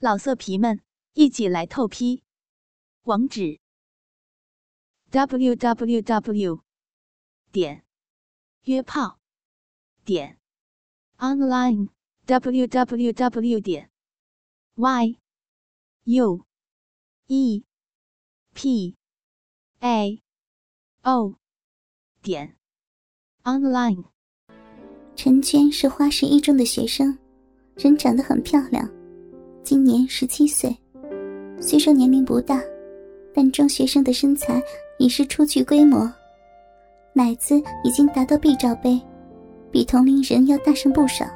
老色皮们，一起来透批！网址：w w w 点约炮点 online w w w 点 y u e p a o 点 online。陈娟是花市一中的学生，人长得很漂亮。今年十七岁，虽说年龄不大，但中学生的身材已是初具规模，奶子已经达到 B 罩杯，比同龄人要大上不少。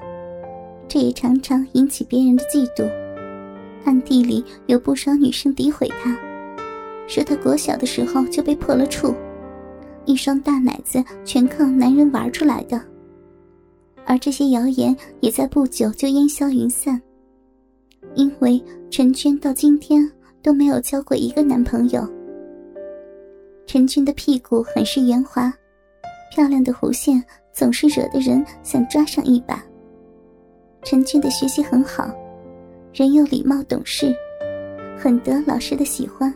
这也常常引起别人的嫉妒，暗地里有不少女生诋毁他，说他国小的时候就被破了处，一双大奶子全靠男人玩出来的。而这些谣言也在不久就烟消云散。因为陈娟到今天都没有交过一个男朋友。陈娟的屁股很是圆滑，漂亮的弧线总是惹得人想抓上一把。陈娟的学习很好，人又礼貌懂事，很得老师的喜欢，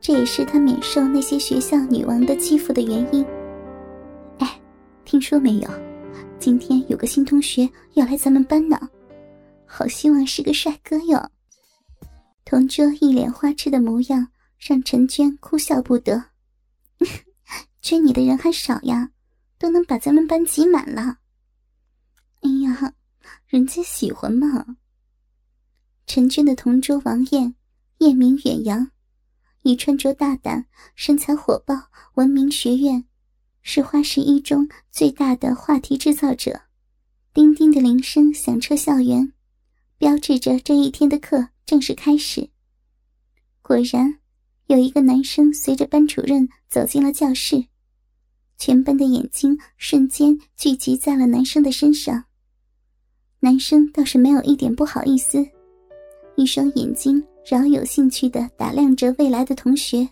这也是她免受那些学校女王的欺负的原因。哎，听说没有？今天有个新同学要来咱们班呢。好希望是个帅哥哟！同桌一脸花痴的模样，让陈娟哭笑不得。追你的人还少呀，都能把咱们班挤满了。哎呀，人家喜欢嘛。陈娟的同桌王艳，艳名远扬，以穿着大胆、身材火爆闻名学院，是花市一中最大的话题制造者。叮叮的铃声响彻校园。标志着这一天的课正式开始。果然，有一个男生随着班主任走进了教室，全班的眼睛瞬间聚集在了男生的身上。男生倒是没有一点不好意思，一双眼睛饶有兴趣的打量着未来的同学，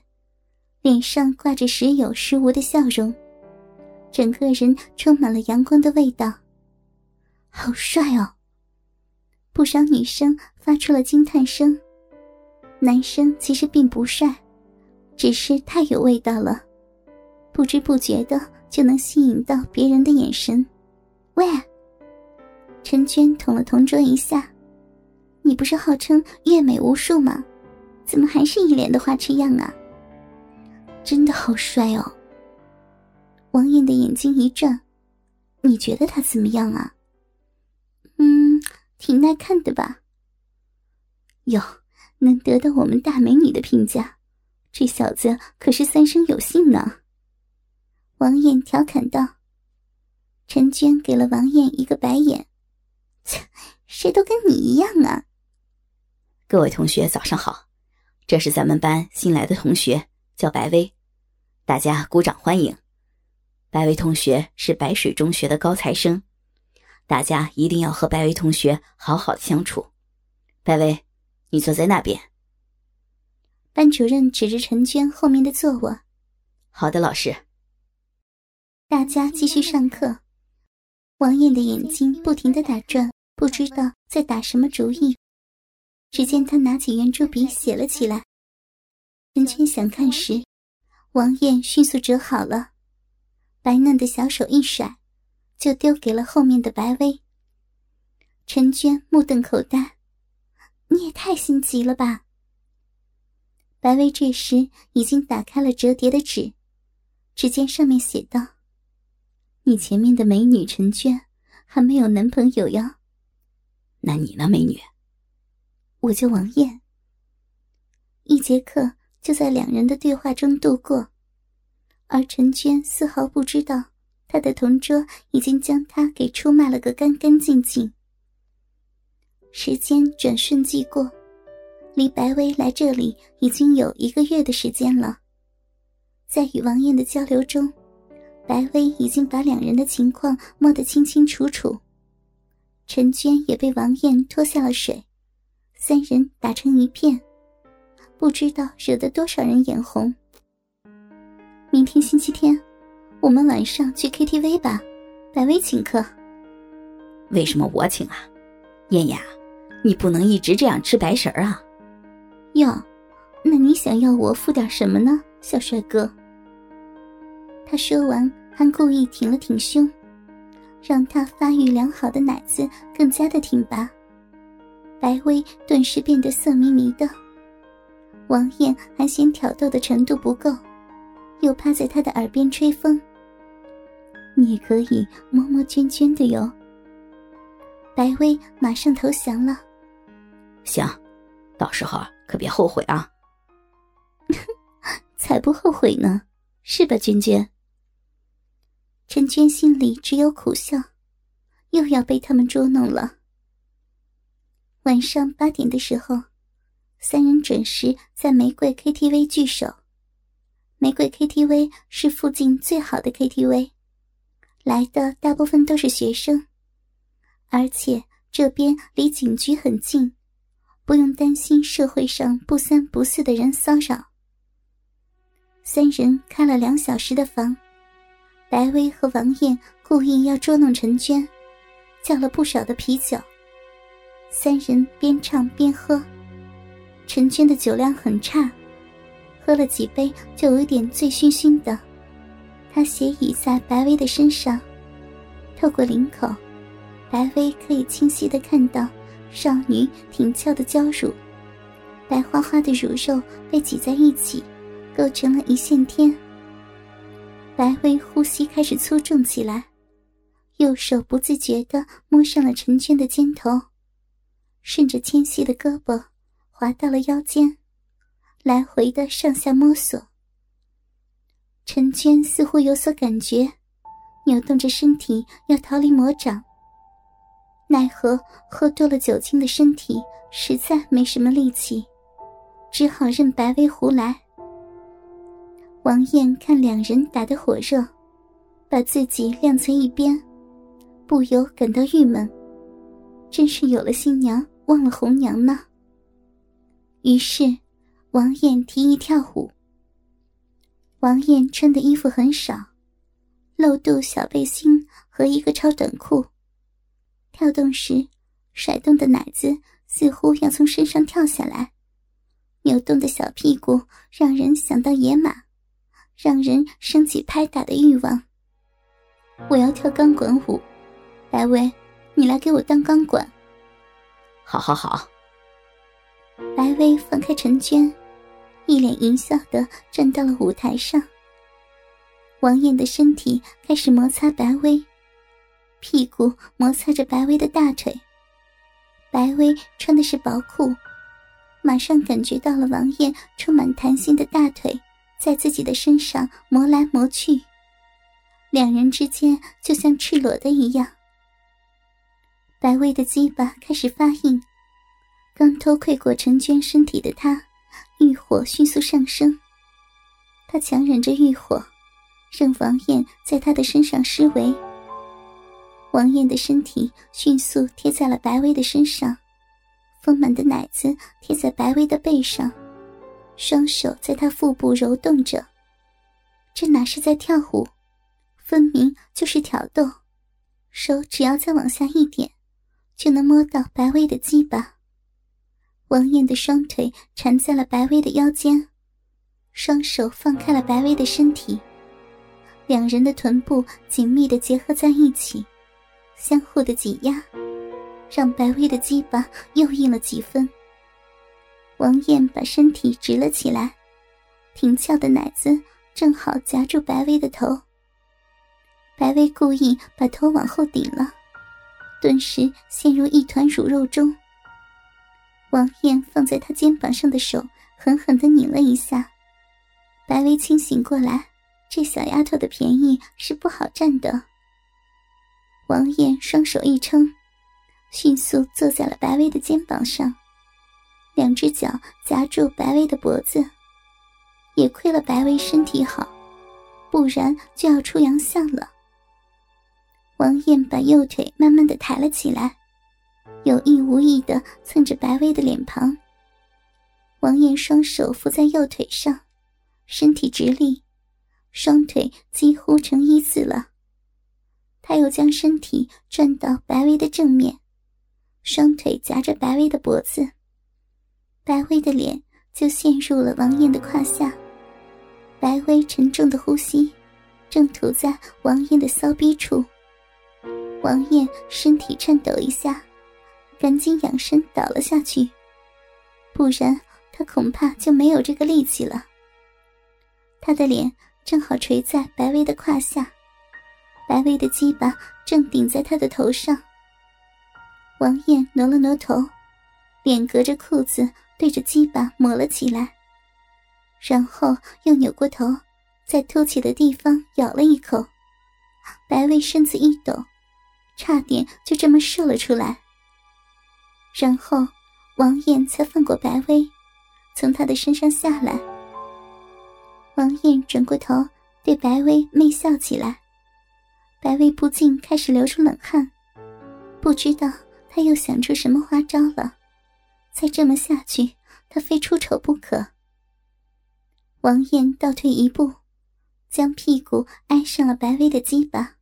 脸上挂着时有时无的笑容，整个人充满了阳光的味道。好帅哦！不少女生发出了惊叹声。男生其实并不帅，只是太有味道了，不知不觉的就能吸引到别人的眼神。喂，陈娟捅了同桌一下：“你不是号称月美无数吗？怎么还是一脸的花痴样啊？”真的好帅哦！王艳的眼睛一转：“你觉得他怎么样啊？”挺耐看的吧？哟，能得到我们大美女的评价，这小子可是三生有幸呢。王艳调侃道。陈娟给了王艳一个白眼：“切，谁都跟你一样啊！”各位同学，早上好，这是咱们班新来的同学，叫白薇，大家鼓掌欢迎。白薇同学是白水中学的高材生。大家一定要和白薇同学好好的相处。白薇，你坐在那边。班主任指着陈娟后面的座位。好的，老师。大家继续上课。王艳的眼睛不停的打转，不知道在打什么主意。只见他拿起圆珠笔写了起来。陈娟想看时，王艳迅速折好了，白嫩的小手一甩。就丢给了后面的白薇。陈娟目瞪口呆：“你也太心急了吧！”白薇这时已经打开了折叠的纸，只见上面写道：“你前面的美女陈娟还没有男朋友呀？那你呢，美女？”“我叫王艳。”一节课就在两人的对话中度过，而陈娟丝毫不知道。他的同桌已经将他给出卖了个干干净净。时间转瞬即过，离白薇来这里已经有一个月的时间了。在与王艳的交流中，白薇已经把两人的情况摸得清清楚楚。陈娟也被王艳拖下了水，三人打成一片，不知道惹得多少人眼红。明天星期天。我们晚上去 KTV 吧，白薇请客。为什么我请啊？燕雅，你不能一直这样吃白食儿啊！哟，那你想要我付点什么呢，小帅哥？他说完，还故意挺了挺胸，让他发育良好的奶子更加的挺拔。白薇顿时变得色迷迷的。王艳还嫌挑逗的程度不够，又趴在他的耳边吹风。你也可以摸摸娟娟的哟。白薇马上投降了。行，到时候可别后悔啊！才不后悔呢，是吧，娟娟？陈娟心里只有苦笑，又要被他们捉弄了。晚上八点的时候，三人准时在玫瑰 KTV 聚首。玫瑰 KTV 是附近最好的 KTV，来的大部分都是学生，而且这边离警局很近。不用担心社会上不三不四的人骚扰。三人开了两小时的房，白薇和王艳故意要捉弄陈娟，叫了不少的啤酒。三人边唱边喝，陈娟的酒量很差，喝了几杯就有点醉醺醺的。他斜倚在白薇的身上，透过领口，白薇可以清晰的看到。少女挺翘的娇乳，白花花的乳肉被挤在一起，构成了一线天。白薇呼吸开始粗重起来，右手不自觉地摸上了陈娟的肩头，顺着纤细的胳膊滑到了腰间，来回的上下摸索。陈娟似乎有所感觉，扭动着身体要逃离魔掌。奈何喝多了酒精的身体实在没什么力气，只好任白薇胡来。王艳看两人打得火热，把自己晾在一边，不由感到郁闷，真是有了新娘忘了红娘呢。于是，王艳提议跳舞。王艳穿的衣服很少，露肚小背心和一个超短裤。跳动时，甩动的奶子似乎要从身上跳下来，扭动的小屁股让人想到野马，让人升起拍打的欲望。我要跳钢管舞，白薇，你来给我当钢管。好好好。白薇放开陈娟，一脸淫笑的站到了舞台上。王艳的身体开始摩擦白薇。屁股摩擦着白薇的大腿，白薇穿的是薄裤，马上感觉到了王艳充满弹性的大腿在自己的身上磨来磨去，两人之间就像赤裸的一样。白薇的鸡巴开始发硬，刚偷窥过陈娟身体的她，欲火迅速上升。他强忍着欲火，让王艳在他的身上施为。王艳的身体迅速贴在了白薇的身上，丰满的奶子贴在白薇的背上，双手在她腹部揉动着。这哪是在跳舞，分明就是挑逗。手只要再往下一点，就能摸到白薇的鸡巴。王艳的双腿缠在了白薇的腰间，双手放开了白薇的身体，两人的臀部紧密的结合在一起。相互的挤压，让白薇的鸡巴又硬了几分。王艳把身体直了起来，挺翘的奶子正好夹住白薇的头。白薇故意把头往后顶了，顿时陷入一团乳肉中。王艳放在他肩膀上的手狠狠地拧了一下，白薇清醒过来，这小丫头的便宜是不好占的。王艳双手一撑，迅速坐在了白薇的肩膀上，两只脚夹住白薇的脖子。也亏了白薇身体好，不然就要出洋相了。王艳把右腿慢慢的抬了起来，有意无意的蹭着白薇的脸庞。王艳双手扶在右腿上，身体直立，双腿几乎成一字了。他又将身体转到白薇的正面，双腿夹着白薇的脖子，白薇的脸就陷入了王艳的胯下。白薇沉重的呼吸，正吐在王艳的骚逼处。王艳身体颤抖一下，赶紧仰身倒了下去，不然他恐怕就没有这个力气了。他的脸正好垂在白薇的胯下，白薇的鸡巴正顶在他的头上。王艳挪了挪头，脸隔着裤子对着鸡巴抹了起来，然后又扭过头，在凸起的地方咬了一口。白薇身子一抖。差点就这么射了出来，然后王艳才放过白薇，从他的身上下来。王艳转过头对白薇媚笑起来，白薇不禁开始流出冷汗，不知道他又想出什么花招了。再这么下去，他非出丑不可。王艳倒退一步，将屁股挨上了白薇的鸡巴。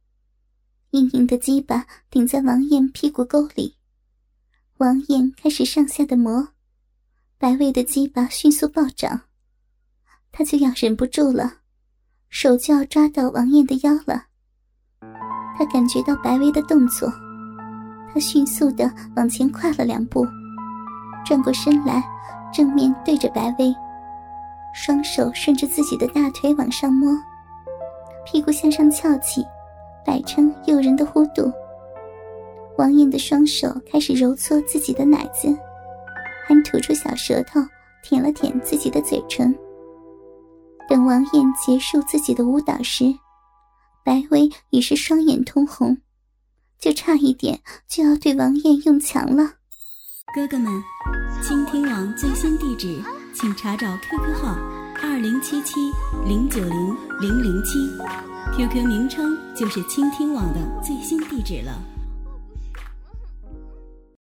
硬硬的鸡巴顶在王艳屁股沟里，王艳开始上下的磨，白薇的鸡巴迅速暴涨，她就要忍不住了，手就要抓到王艳的腰了。他感觉到白薇的动作，他迅速的往前跨了两步，转过身来，正面对着白薇，双手顺着自己的大腿往上摸，屁股向上翘起。摆成诱人的弧度。王艳的双手开始揉搓自己的奶子，还吐出小舌头舔了舔自己的嘴唇。等王艳结束自己的舞蹈时，白薇已是双眼通红，就差一点就要对王艳用强了。哥哥们，倾听网最新地址，请查找 QQ 号二零七七零九零零零七。QQ 名称就是倾听网的最新地址了。